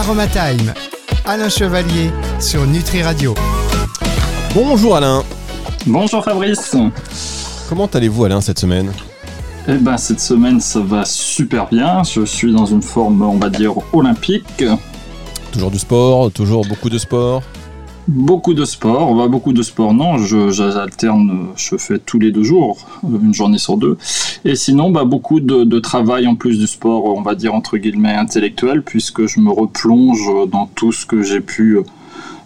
Aromatime, Alain Chevalier sur Nutri Radio. Bonjour Alain. Bonjour Fabrice. Comment allez-vous Alain cette semaine? Eh ben cette semaine ça va super bien. Je suis dans une forme on va dire olympique. Toujours du sport, toujours beaucoup de sport? Beaucoup de sport, bah, beaucoup de sport non, j'alterne, je, fais tous les deux jours, une journée sur deux. Et sinon, bah, beaucoup de, travail en plus du sport, on va dire entre guillemets intellectuel, puisque je me replonge dans tout ce que j'ai pu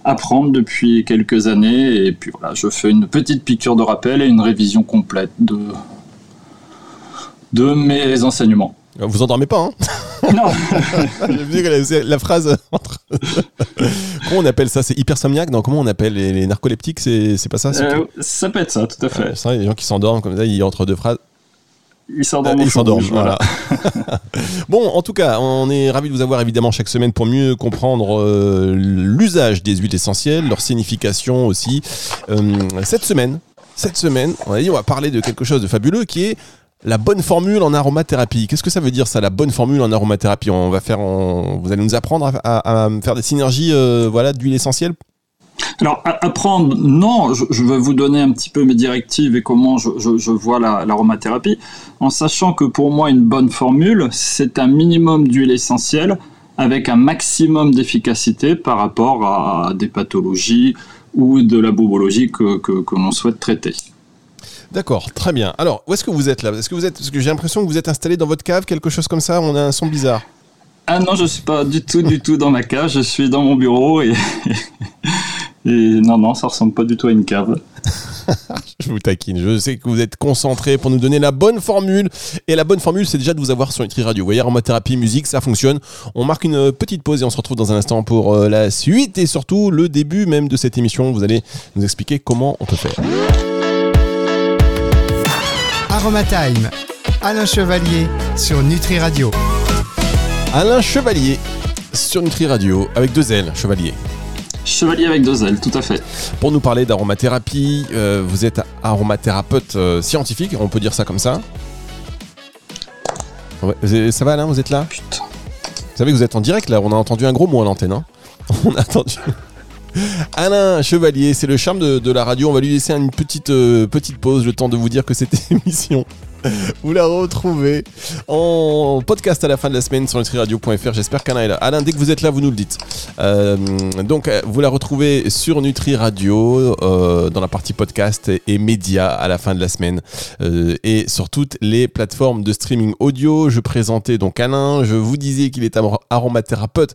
apprendre depuis quelques années. Et puis voilà, je fais une petite piqûre de rappel et une révision complète de, de mes enseignements. Vous endormez pas, hein Non La phrase. comment on appelle ça? C'est hypersomniaque? Non, comment on appelle les, narcoleptiques? C'est pas ça? Euh, Ça peut être ça, tout à fait. les gens qui s'endorment comme ça, ils entre deux phrases. Ils s'endorment. ils s'endorment, voilà. bon, en tout cas, on est ravis de vous avoir évidemment chaque semaine pour mieux comprendre euh, l'usage des huiles essentielles, leur signification aussi. Euh, cette semaine, cette semaine, on a dit on va parler de quelque chose de fabuleux qui est la bonne formule en aromathérapie. Qu'est-ce que ça veut dire ça, la bonne formule en aromathérapie? On va faire, vous allez nous apprendre à, faire des synergies, euh, voilà, d'huile essentielle? Alors apprendre, non, je, vais vous donner un petit peu mes directives et comment je, vois l'aromathérapie, en sachant que pour moi une bonne formule, c'est un minimum d'huile essentielle avec un maximum d'efficacité par rapport à des pathologies ou de la bobologie que, que l'on souhaite traiter. D'accord, très bien. Alors, où est-ce que vous êtes là? Est-ce que vous êtes Parce que j'ai l'impression que vous êtes installé dans votre cave, quelque chose comme ça. On a un son bizarre. Ah non, je suis pas du tout, du tout dans ma cave. Je suis dans mon bureau et, et non, non, ça ressemble pas du tout à une cave. je vous taquine. Je sais que vous êtes concentré pour nous donner la bonne formule. Et la bonne formule, c'est déjà de vous avoir sur Nutri Radio. Vous voyez, aromathérapie, musique, ça fonctionne. On marque une petite pause et on se retrouve dans un instant pour euh, la suite et surtout le début même de cette émission. Vous allez nous expliquer comment on peut faire. Aromatime, Alain Chevalier sur Nutri Radio. Alain Chevalier sur Nutri Radio avec deux ailes, Chevalier. Chevalier avec deux ailes, tout à fait. Pour nous parler d'aromathérapie, euh, vous êtes aromathérapeute euh, scientifique, on peut dire ça comme ça Ça va Alain, vous êtes là? Putain. Vous savez que vous êtes en direct là, on a entendu un gros mot à l'antenne. Hein on a entendu. Alain Chevalier, c'est le charme de, la radio. On va lui laisser une petite, euh, petite pause, le temps de vous dire que cette émission vous la retrouvez en podcast à la fin de la semaine sur nutriradio.fr. J'espère qu'Alain est là. Alain, dès que vous êtes là, vous nous le dites. Euh, donc, euh, vous la retrouvez sur Nutri Radio, euh, dans la partie podcast et médias à la fin de la semaine, et sur toutes les plateformes de streaming audio. Je présentais donc Alain. Je vous disais qu'il est aromathérapeute,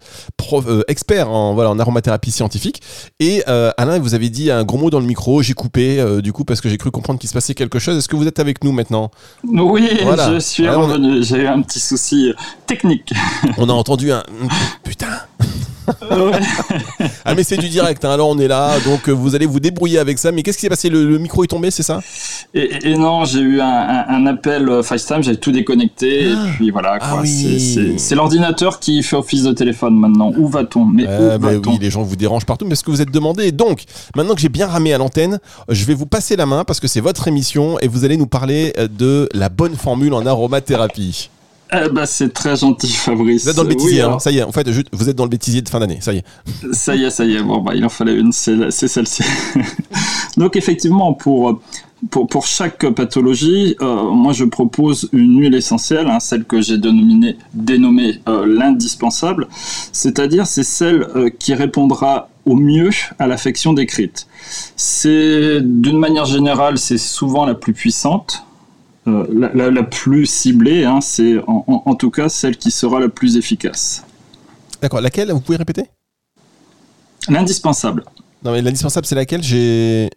expert en, voilà, en aromathérapie scientifique. Et Alain, vous avez dit un gros mot dans le micro. J'ai coupé, du coup, parce que j'ai cru comprendre qu'il se passait quelque chose. Est-ce que vous êtes avec nous maintenant? Oui, je suis revenu. J'ai eu un petit souci technique. On a entendu un putain. ah mais c'est du direct, hein. alors on est là, donc euh, vous allez vous débrouiller avec ça. Mais qu'est-ce qui s'est passé? Le, micro est tombé, c'est ça? Et, non, j'ai eu un, appel euh, FaceTime, j'ai tout déconnecté, et ah. puis voilà. Ah c'est l'ordinateur qui fait office de téléphone maintenant. Où va-t-on? Mais où va-t-on Oui, les gens vous dérangent partout, mais ce que vous êtes demandé. Donc, maintenant que j'ai bien ramé à l'antenne, je vais vous passer la main parce que c'est votre émission et vous allez nous parler euh, de la bonne formule en aromathérapie. Eh ben, c'est très gentil, Fabrice. Vous êtes dans le bêtisier, hein. ça y est. En fait, vous êtes dans le bêtisier de fin d'année, ça y est. Ça y est, ça y est. Bon, bah, il en fallait une, c'est celle-ci. Donc, effectivement, pour, pour, pour chaque pathologie, euh, moi, je propose une huile essentielle, hein, celle que j'ai dénommée, dénommée euh, l'indispensable. C'est-à-dire, c'est celle euh, qui répondra au mieux à l'affection décrite. C'est, d'une manière générale, c'est souvent la plus puissante euh, la, plus ciblée, hein, c'est en, tout cas celle qui sera la plus efficace. D'accord, laquelle Vous pouvez répéter? L'indispensable. Non mais l'indispensable c'est laquelle? J'ai...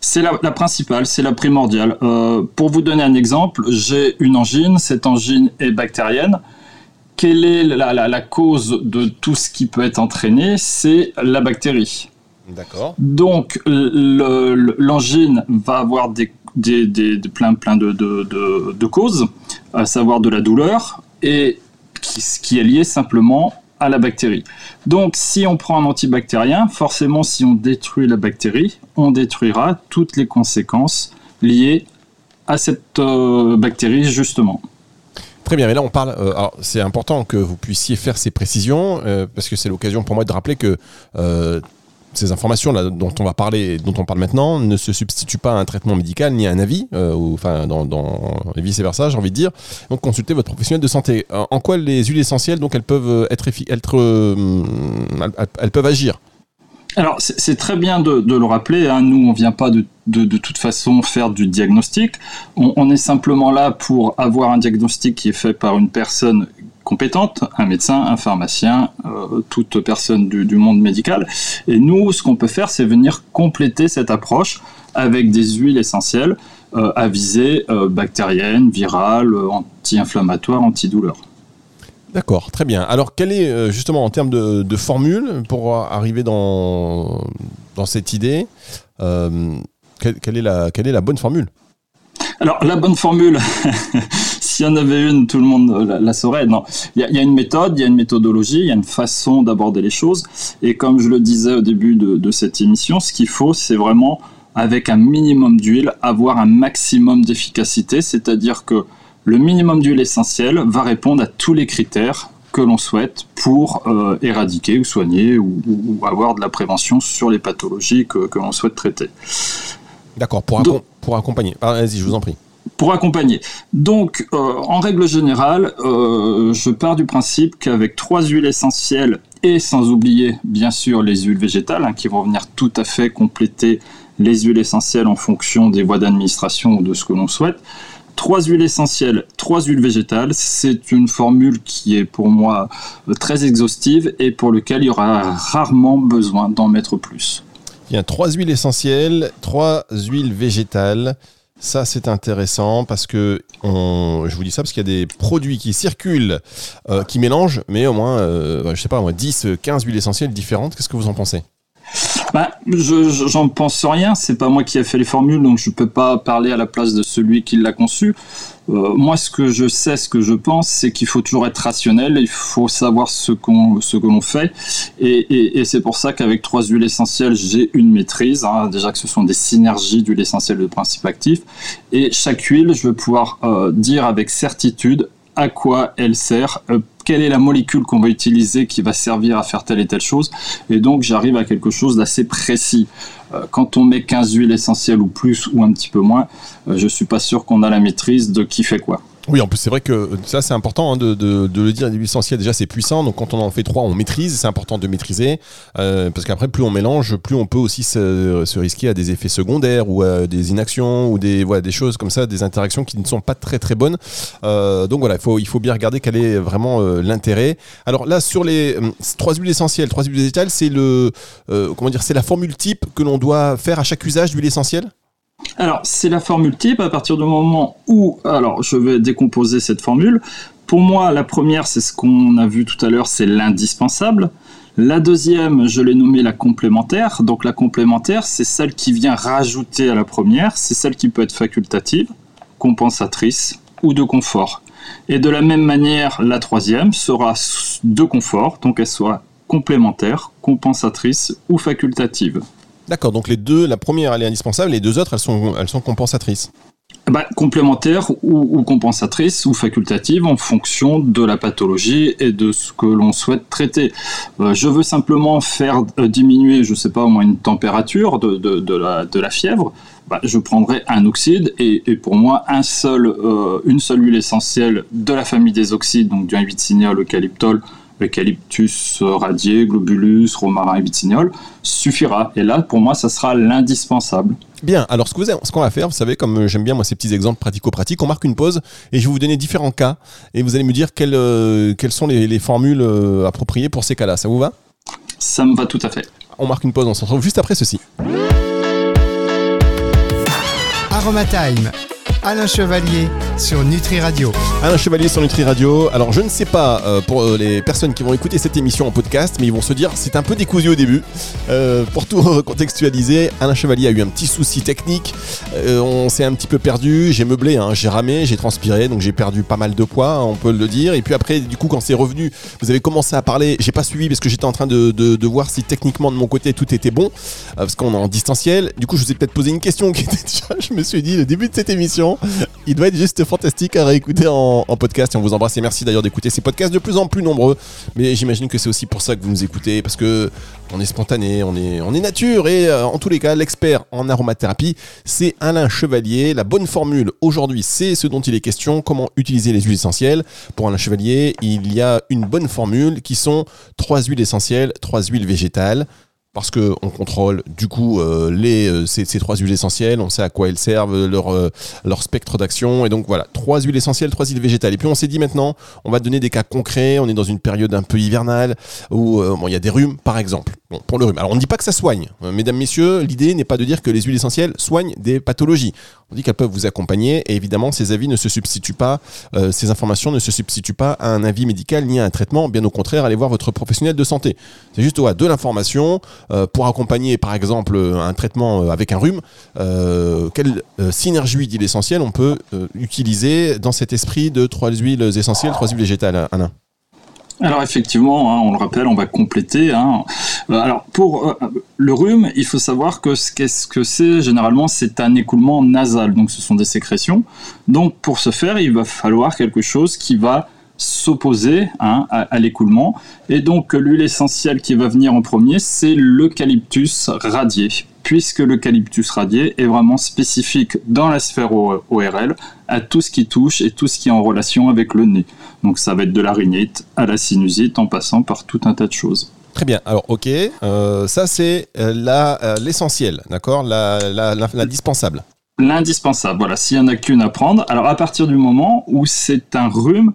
C'est la, principale, c'est la primordiale. Euh, pour vous donner un exemple, j'ai une angine, cette angine est bactérienne. Quelle est la, cause de tout ce qui peut être entraîné? C'est la bactérie. D'accord. Donc l'angine va avoir des des, plein, plein de, de, causes, à savoir de la douleur, et qui, qui, est lié simplement à la bactérie. Donc si on prend un antibactérien, forcément si on détruit la bactérie, on détruira toutes les conséquences liées à cette euh, bactérie justement. Très bien, mais là on parle. euh, alors c'est important que vous puissiez faire ces précisions euh, parce que c'est l'occasion pour moi de rappeler que ces informations dont on va parler, dont on parle maintenant, ne se substituent pas à un traitement médical ni à un avis, euh, enfin dans, et vice versa, j'ai envie de dire. Donc consultez votre professionnel de santé. En en quoi les huiles essentielles donc elles peuvent effi- être euh, elles, peuvent agir? Alors, c'est très bien de, le rappeler. hein. Nous, on vient pas de toute façon faire du diagnostic. On, on est simplement là pour avoir un diagnostic qui est fait par une personne compétente, un médecin, un pharmacien, euh, toute personne du, du monde médical. Et nous, ce qu'on peut faire, c'est venir compléter cette approche avec des huiles essentielles euh, à visée euh, bactérienne, virale, euh, anti-inflammatoire, antidouleur. D'accord, très bien. Alors, quelle est euh, justement en termes de, de formule pour arriver dans, dans cette idée euh, quelle, quelle est la, quelle est la bonne formule? Alors, la bonne formule, s'il y en avait une, tout le monde la, la saurait. Non, il y, a- il y a une méthode, il y a une méthodologie, il y a une façon d'aborder les choses. Et comme je le disais au début de, de cette émission, ce qu'il faut, c'est vraiment, avec un minimum d'huile, avoir un maximum d'efficacité. C'est-à-dire que le minimum d'huile essentielle va répondre à tous les critères que l'on souhaite pour euh, éradiquer ou soigner ou, ou- ou avoir de la prévention sur les pathologies que, que l'on souhaite traiter. D'accord, pour, Donc- accom- pour accompagner. Ah, Vas-y, je vous en prie. Pour accompagner. Donc, euh, en règle générale, euh, je pars du principe qu'avec trois huiles essentielles et sans oublier bien sûr les huiles végétales hein, qui vont venir tout à fait compléter les huiles essentielles en fonction des voies d'administration ou de ce que l'on souhaite. Trois huiles essentielles, trois huiles végétales, c'est une formule qui est pour moi euh, très exhaustive et pour lequel il y aura rarement besoin d'en mettre plus. Il y a trois huiles essentielles, trois huiles végétales. Ça, c'est intéressant parce que je vous dis ça parce qu'il y a des produits qui circulent, euh, qui mélangent, mais au moins, euh, je sais pas, moins 10, 15 huiles essentielles différentes. Qu'est-ce que vous en pensez? Bah, je, je- j'en pense rien, c'est pas moi qui ai fait les formules, donc je peux pas parler à la place de celui qui l'a conçu. Euh, moi, ce que je sais, ce que je pense, c'est qu'il faut toujours être rationnel, il faut savoir ce qu'on, ce que l'on fait, et c'est pour ça qu'avec trois huiles essentielles, j'ai une maîtrise. hein. déjà que ce sont des synergies d'huiles essentielles de principe actif, et chaque huile, je vais pouvoir euh, dire avec certitude à quoi elle sert, euh, quelle est la molécule qu'on va utiliser qui va servir à faire telle et telle chose. Et donc, j'arrive à quelque chose d'assez précis. Euh, Quand on met 15 huiles essentielles ou plus ou un petit peu moins, euh, je suis pas sûr qu'on a la maîtrise de qui fait quoi. Oui, en plus, c'est vrai que ça, c'est important hein, de, de- de le dire. Les essentielles, déjà, c'est puissant. Donc, quand on en fait trois, on maîtrise. C'est important de maîtriser. euh, parce qu'après, plus on mélange, plus on peut aussi se, risquer à des effets secondaires ou à des inactions ou des, voilà, des choses comme ça, des interactions qui ne sont pas très, très bonnes. Euh, donc, voilà, il faut, il faut bien regarder quel est vraiment euh, l'intérêt. Alors, là, sur les euh, trois huiles essentielles, trois huiles végétales, c'est le, euh, comment dire, c'est la formule type que l'on doit faire à chaque usage d'huile essentielle? Alors, c'est la formule type à partir du moment où, alors, je vais décomposer cette formule. Pour moi, la première, c'est ce qu'on a vu tout à l'heure, c'est l'indispensable. La deuxième, je l'ai nommée la complémentaire. Donc, la complémentaire, c'est celle qui vient rajouter à la première. C'est celle qui peut être facultative, compensatrice ou de confort. Et de la même manière, la troisième sera de confort, donc elle soit complémentaire, compensatrice ou facultative. D'accord, donc les deux, la première, elle est indispensable. Les deux autres, elles sont, compensatrices. Bah, complémentaire ou, ou compensatrice ou facultative en fonction de la pathologie et de ce que l'on souhaite traiter. Euh, je veux simplement faire euh, diminuer, je sais pas, au moins une température de, la, fièvre. Bah, je prendrai un oxyde et, pour moi euh, une seule huile essentielle de la famille des oxydes, donc du 1,8 signol, eucalyptol, eucalyptus radié, globulus, romarin et vitsignol, suffira. Et là, pour moi, ça sera l'indispensable. Bien, alors ce que vous avez- ce qu'on va faire, vous savez, comme euh, j'aime bien moi ces petits exemples pratico-pratiques, on marque une pause et je vais vous donner différents cas et vous allez me dire quelles, euh, quelles sont les, les formules euh, appropriées pour ces cas-là. Ça vous va? Ça me va tout à fait. On marque une pause, on se retrouve juste après ceci. Aromatime. Alain Chevalier sur Nutri Radio. Alain Chevalier sur Nutri Radio. Alors je ne sais pas euh, pour euh, les personnes qui vont écouter cette émission en podcast, mais ils vont se dire c'est un peu décousu au début. Euh, pour tout contextualiser, Alain Chevalier a eu un petit souci technique. On s'est un petit peu perdu. J'ai meublé, hein, j'ai ramé, j'ai transpiré, donc j'ai perdu pas mal de poids, on peut le dire. Et puis après, du coup, quand c'est revenu, vous avez commencé à parler. J'ai pas suivi parce que j'étais en train de, de- voir si techniquement de mon côté tout était bon, parce qu'on est en distanciel. Du coup, je vous ai peut-être posé une question qui était déjà, je me suis dit, le début de cette émission. Il doit être juste fantastique à réécouter en, en podcast. Et on vous embrasse et merci d'ailleurs d'écouter ces podcasts de plus en plus nombreux. Mais j'imagine que c'est aussi pour ça que vous nous écoutez parce que on est spontané, on est, on est nature et euh, en tous les cas, l'expert en aromathérapie, c'est Alain Chevalier. La bonne formule aujourd'hui, c'est ce dont il est question, comment utiliser les huiles essentielles. Pour Alain Chevalier, il y a une bonne formule qui sont trois huiles essentielles, trois huiles végétales parce qu'on contrôle du coup euh, les, euh, ces, trois huiles essentielles, on sait à quoi elles servent, leur, euh, leur spectre d'action, et donc voilà, trois huiles essentielles, trois huiles végétales. Et puis on s'est dit maintenant, on va donner des cas concrets, on est dans une période un peu hivernale, où bon, il y a des rhumes par exemple. Pour le rhume. Alors on ne dit pas que ça soigne, mesdames, messieurs, l'idée n'est pas de dire que les huiles essentielles soignent des pathologies. On dit qu'elles peuvent vous accompagner, et évidemment ces avis ne se substituent pas, ces informations ne se substituent pas à un avis médical ni à un traitement, bien au contraire, allez voir votre professionnel de santé. C'est juste de l'information euh, pour accompagner par exemple un traitement euh, avec un rhume, euh, quelle synergie d'huile essentielle on peut utiliser dans cet esprit de trois huiles essentielles, trois huiles végétales, Alain? Alors effectivement, hein, on le rappelle, on va compléter. Hein. Alors pour le rhume, il faut savoir que qu'est-ce que c'est généralement, c'est un écoulement nasal, donc ce sont des sécrétions. Donc pour ce faire, il va falloir quelque chose qui va s'opposer hein, à, l'écoulement. Et donc l'huile essentielle qui va venir en premier, c'est l'eucalyptus radié, puisque l'eucalyptus radié est vraiment spécifique dans la sphère ORL à tout ce qui touche et tout ce qui est en relation avec le nez. Donc ça va être de la rhinite à la sinusite en passant par tout un tas de choses. Très bien. Alors, ok, euh, ça c'est euh, euh, l'essentiel, d'accord? L'indispensable. L'indispensable, voilà, s'il y en a qu'une à prendre. Alors, à partir du moment où c'est un rhume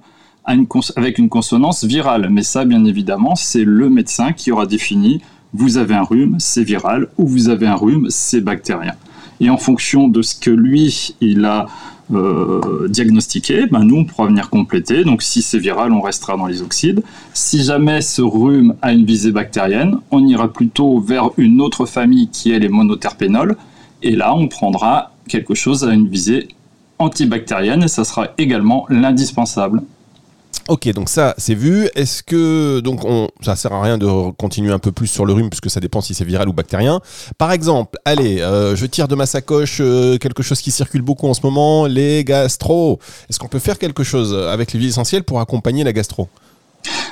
avec une consonance virale. Mais ça, bien évidemment, c'est le médecin qui aura défini vous avez un rhume, c'est viral, ou vous avez un rhume, c'est bactérien. Et en fonction de ce que lui, il a euh, diagnostiqué, ben nous, on pourra venir compléter. Donc si c'est viral, on restera dans les oxydes. Si jamais ce rhume a une visée bactérienne, on ira plutôt vers une autre famille qui est les monoterpénols. Et là, on prendra quelque chose à une visée antibactérienne et ça sera également l'indispensable. Ok, donc ça c'est vu. Est-ce que donc on, ça sert à rien de continuer un peu plus sur le rhume puisque ça dépend si c'est viral ou bactérien. Par exemple, allez, euh, je tire de ma sacoche euh, quelque chose qui circule beaucoup en ce moment, les gastro. Est-ce qu'on peut faire quelque chose avec les huiles essentielles pour accompagner la gastro?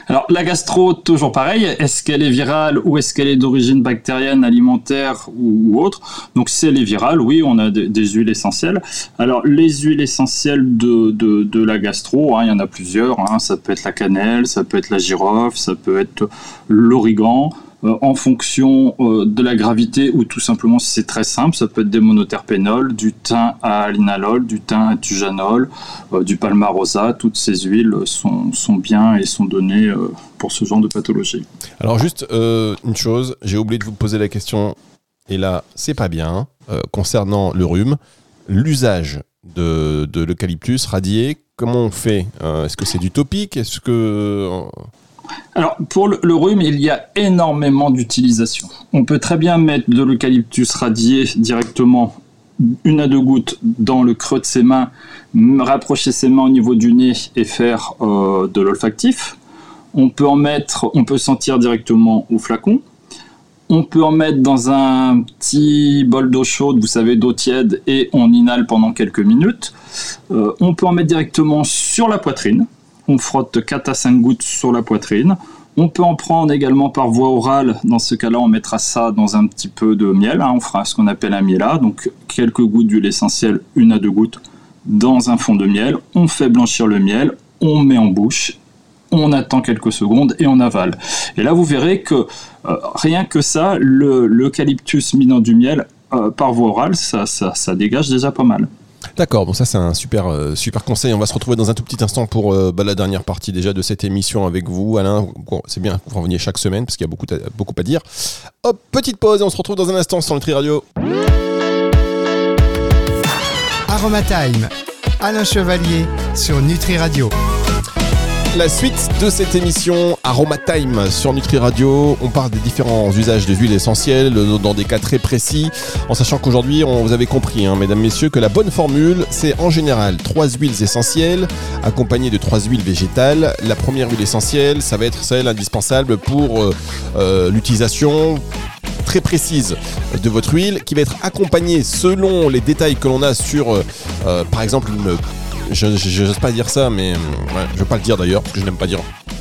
Alors la gastro, toujours pareil, est-ce qu'elle est virale ou est-ce qu'elle est d'origine bactérienne, alimentaire ou, autre? Donc si elle est virale, oui, on a des, huiles essentielles. Alors les huiles essentielles de, la gastro, hein, il y en a plusieurs, hein. ça peut être la cannelle, ça peut être la girofle, ça peut être l'origan. Euh, en fonction euh, de la gravité ou tout simplement si c'est très simple, ça peut être des monoterpénols, du thym à linalol, du thym à tujanol, euh, du palmarosa, toutes ces huiles sont, sont bien et sont données pour ce genre de pathologie. Alors juste une chose, j'ai oublié de vous poser la question, et là c'est pas bien, concernant le rhume, l'usage de, de l'eucalyptus radié, comment on fait? Est-ce que c'est du topique? Est-ce que alors, pour le, rhume, il y a énormément d'utilisation. On peut très bien mettre de l'eucalyptus radié directement, une à deux gouttes, dans le creux de ses mains, rapprocher ses mains au niveau du nez et faire euh, de l'olfactif. On peut en mettre, on peut sentir directement au flacon. On peut en mettre dans un petit bol d'eau chaude, vous savez, d'eau tiède, et on inhale pendant quelques minutes. Euh, on peut en mettre directement sur la poitrine on frotte 4 à 5 gouttes sur la poitrine. On peut en prendre également par voie orale. Dans ce cas-là, on mettra ça dans un petit peu de miel. Hein. On fera ce qu'on appelle un miela. Donc quelques gouttes d'huile essentielle, une à deux gouttes, dans un fond de miel. On fait blanchir le miel. On met en bouche. On attend quelques secondes et on avale. Et là, vous verrez que euh, rien que ça, l'eucalyptus mis dans du miel euh, par voie orale, ça dégage déjà pas mal. D'accord, bon ça c'est un super, euh, super conseil. On va se retrouver dans un tout petit instant pour euh, bah, la dernière partie déjà de cette émission avec vous, Alain. c'est bien que vous reveniez chaque semaine parce qu'il y a beaucoup, à, beaucoup à dire. Hop, petite pause et on se retrouve dans un instant sur Nutri Radio. Aromatime, Alain Chevalier sur Nutri Radio. La suite de cette émission Aroma Time sur Nutri Radio, on parle des différents usages des huiles essentielles dans des cas très précis, en sachant qu'aujourd'hui, vous avez compris, hein, mesdames, messieurs, que la bonne formule, c'est en général trois huiles essentielles accompagnées de trois huiles végétales. La première huile essentielle, ça va être celle indispensable pour euh, euh, l'utilisation très précise de votre huile qui va être accompagnée selon les détails que l'on a sur, euh, par exemple, une je n'ose pas dire ça, mais ouais, je veux pas le dire d'ailleurs, parce que je n'aime pas dire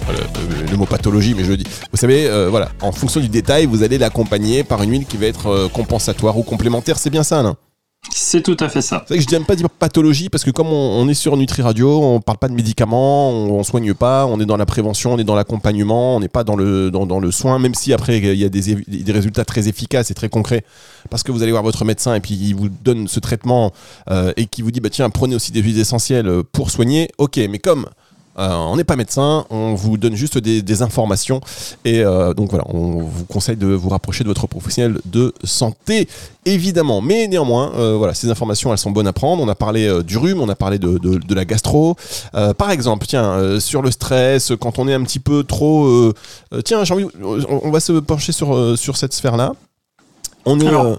le, le, mot pathologie, mais je le dis. Vous savez, euh, voilà, en fonction du détail, vous allez l'accompagner par une huile qui va être euh, compensatoire ou complémentaire. C'est bien ça, Alain? C'est tout à fait ça. C'est que je n'aime pas dire pathologie parce que comme on, est sur Nutri Radio, on parle pas de médicaments, on, on, soigne pas, on est dans la prévention, on est dans l'accompagnement, on n'est pas dans le, dans, dans, le soin, même si après il y a des, des, résultats très efficaces et très concrets parce que vous allez voir votre médecin et puis il vous donne ce traitement euh, et qui vous dit bah tiens prenez aussi des huiles essentielles pour soigner. Ok, mais comme euh, on n'est pas médecin, on vous donne juste des, des informations et euh, donc voilà, on vous conseille de vous rapprocher de votre professionnel de santé évidemment. Mais néanmoins, euh, voilà, ces informations elles sont bonnes à prendre. On a parlé du rhume, on a parlé de, de, de la gastro. Par exemple, tiens, sur le stress, quand on est un petit peu trop, tiens, j'ai envie, on, va se pencher sur sur cette sphère là. On est Alors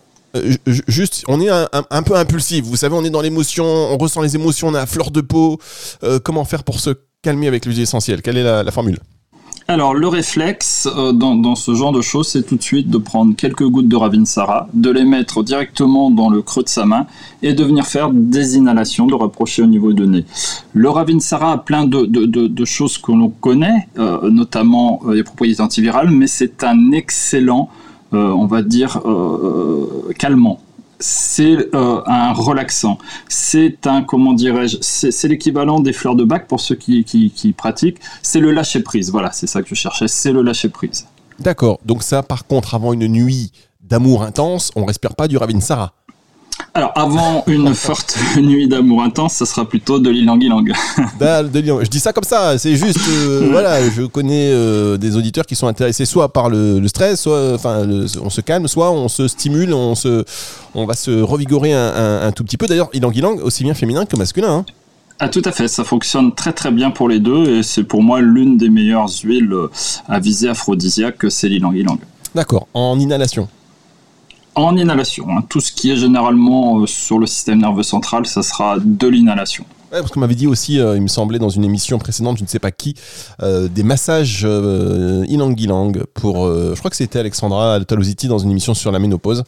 juste, on est un, un, un, peu impulsif. Vous savez, on est dans l'émotion, on ressent les émotions, on a à fleur de peau. Euh, comment faire pour se calmer avec l'huile essentielle. Quelle est la, formule? Alors, le réflexe euh, dans, ce genre de choses, c'est tout de suite de prendre quelques gouttes de Ravinsara, de les mettre directement dans le creux de sa main et de venir faire des inhalations, de rapprocher au niveau du nez. Le Ravinsara a plein de, choses que l'on connaît, euh, notamment euh, les propriétés antivirales, mais c'est un excellent, on va dire, calmant c'est euh, un relaxant. C'est un, comment dirais-je, c'est l'équivalent des fleurs de bac pour ceux qui, qui, pratiquent. C'est le lâcher prise. Voilà, c'est ça que je cherchais. C'est le lâcher prise. D'accord. Donc ça, par contre, avant une nuit d'amour intense, on respire pas du Ravinsara. Alors, avant une forte nuit d'amour intense, ça sera plutôt de l'ilang-ilang. je dis ça comme ça, c'est juste, euh, voilà, je connais euh, des auditeurs qui sont intéressés soit par le, le stress, soit, enfin, on se calme, soit on se stimule, on, se, on va se revigorer un, un, un tout petit peu. D'ailleurs, ilang-ilang, aussi bien féminin que masculin. Hein. Ah, tout à fait, ça fonctionne très très bien pour les deux et c'est pour moi l'une des meilleures huiles à viser aphrodisiaque, c'est l'ilang-ilang. D'accord, en inhalation en inhalation. Hein. Tout ce qui est généralement euh, sur le système nerveux central, ça sera de l'inhalation. Ouais, parce qu'on m'avait dit aussi, euh, il me semblait dans une émission précédente, je ne sais pas qui, euh, des massages euh, ilang-ilang pour, je crois que c'était Alexandra Talositi dans une émission sur la ménopause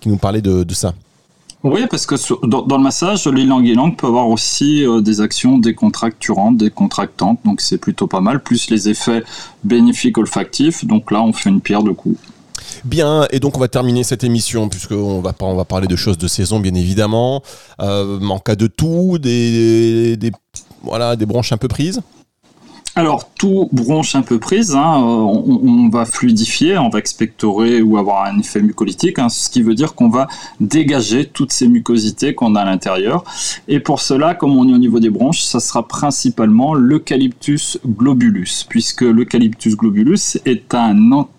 qui nous parlait de, de ça. Oui, parce que sur, dans, dans, le massage, l'ilang-ilang peut avoir aussi des actions décontracturantes, décontractantes, donc c'est plutôt pas mal, plus les effets bénéfiques olfactifs, donc là on fait une pierre de coups. Bien, et donc on va terminer cette émission puisqu'on va, on va parler de choses de saison bien évidemment. Euh, en cas de tout, des, des, voilà, des bronches un peu prises alors, tout bronche un peu prise, hein, on, on, va fluidifier, on va expectorer ou avoir un effet mucolytique, hein, ce qui veut dire qu'on va dégager toutes ces mucosités qu'on a à l'intérieur. Et pour cela, comme on est au niveau des bronches, ça sera principalement l'Eucalyptus globulus, puisque l'Eucalyptus globulus est un anti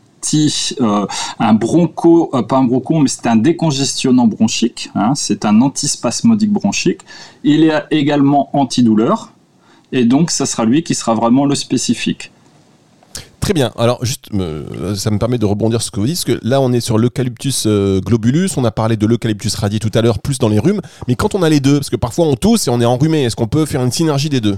euh, un broncho, euh, pas un broncho, mais c'est un décongestionnant bronchique. Hein, c'est un antispasmodique bronchique. Il est également antidouleur. Et donc, ça sera lui qui sera vraiment le spécifique. Très bien. Alors, juste, ça me permet de rebondir sur ce que vous dites, parce que là, on est sur l'eucalyptus euh, globulus. On a parlé de l'eucalyptus radié tout à l'heure, plus dans les rhumes. Mais quand on a les deux, parce que parfois on tousse et on est enrhumé, est-ce qu'on peut faire une synergie des deux?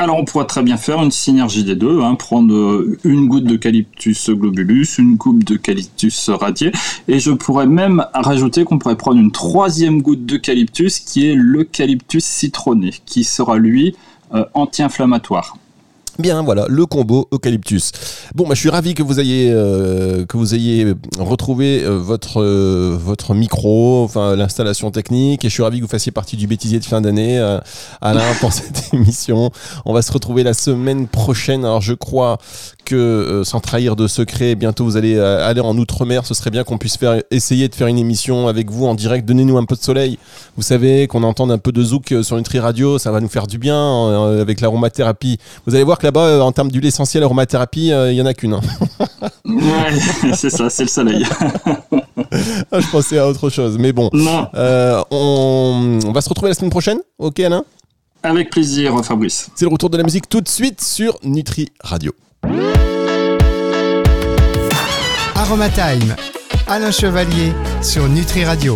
Alors on pourrait très bien faire une synergie des deux, hein, prendre une goutte d'eucalyptus globulus, une coupe d'eucalyptus radié, et je pourrais même rajouter qu'on pourrait prendre une troisième goutte d'eucalyptus qui est l'eucalyptus citronné, qui sera lui euh, anti-inflammatoire. Bien, voilà, le combo eucalyptus. Bon, bah, je suis ravi que vous ayez, euh, que vous ayez retrouvé euh, votre, euh, votre micro, enfin l'installation technique, et je suis ravi que vous fassiez partie du bêtisier de fin d'année, euh, Alain, pour cette émission. On va se retrouver la semaine prochaine. Alors, je crois que, euh, sans trahir de secret, bientôt vous allez euh, aller en Outre-mer. Ce serait bien qu'on puisse faire, essayer de faire une émission avec vous en direct. Donnez-nous un peu de soleil. Vous savez, qu'on entende un peu de zouk sur Nutri Radio, ça va nous faire du bien euh, avec l'aromathérapie. Vous allez voir que là-bas, euh, en termes d'huile essentielle aromathérapie, il euh, y en a qu'une. Hein. ouais, c'est ça, c'est le soleil. Ah, je pensais à autre chose, mais bon. Euh, on, on va se retrouver la semaine prochaine, ok Alain? Avec plaisir, Fabrice. C'est le retour de la musique tout de suite sur Nutri Radio. Aromatime, Alain Chevalier sur Nutri Radio.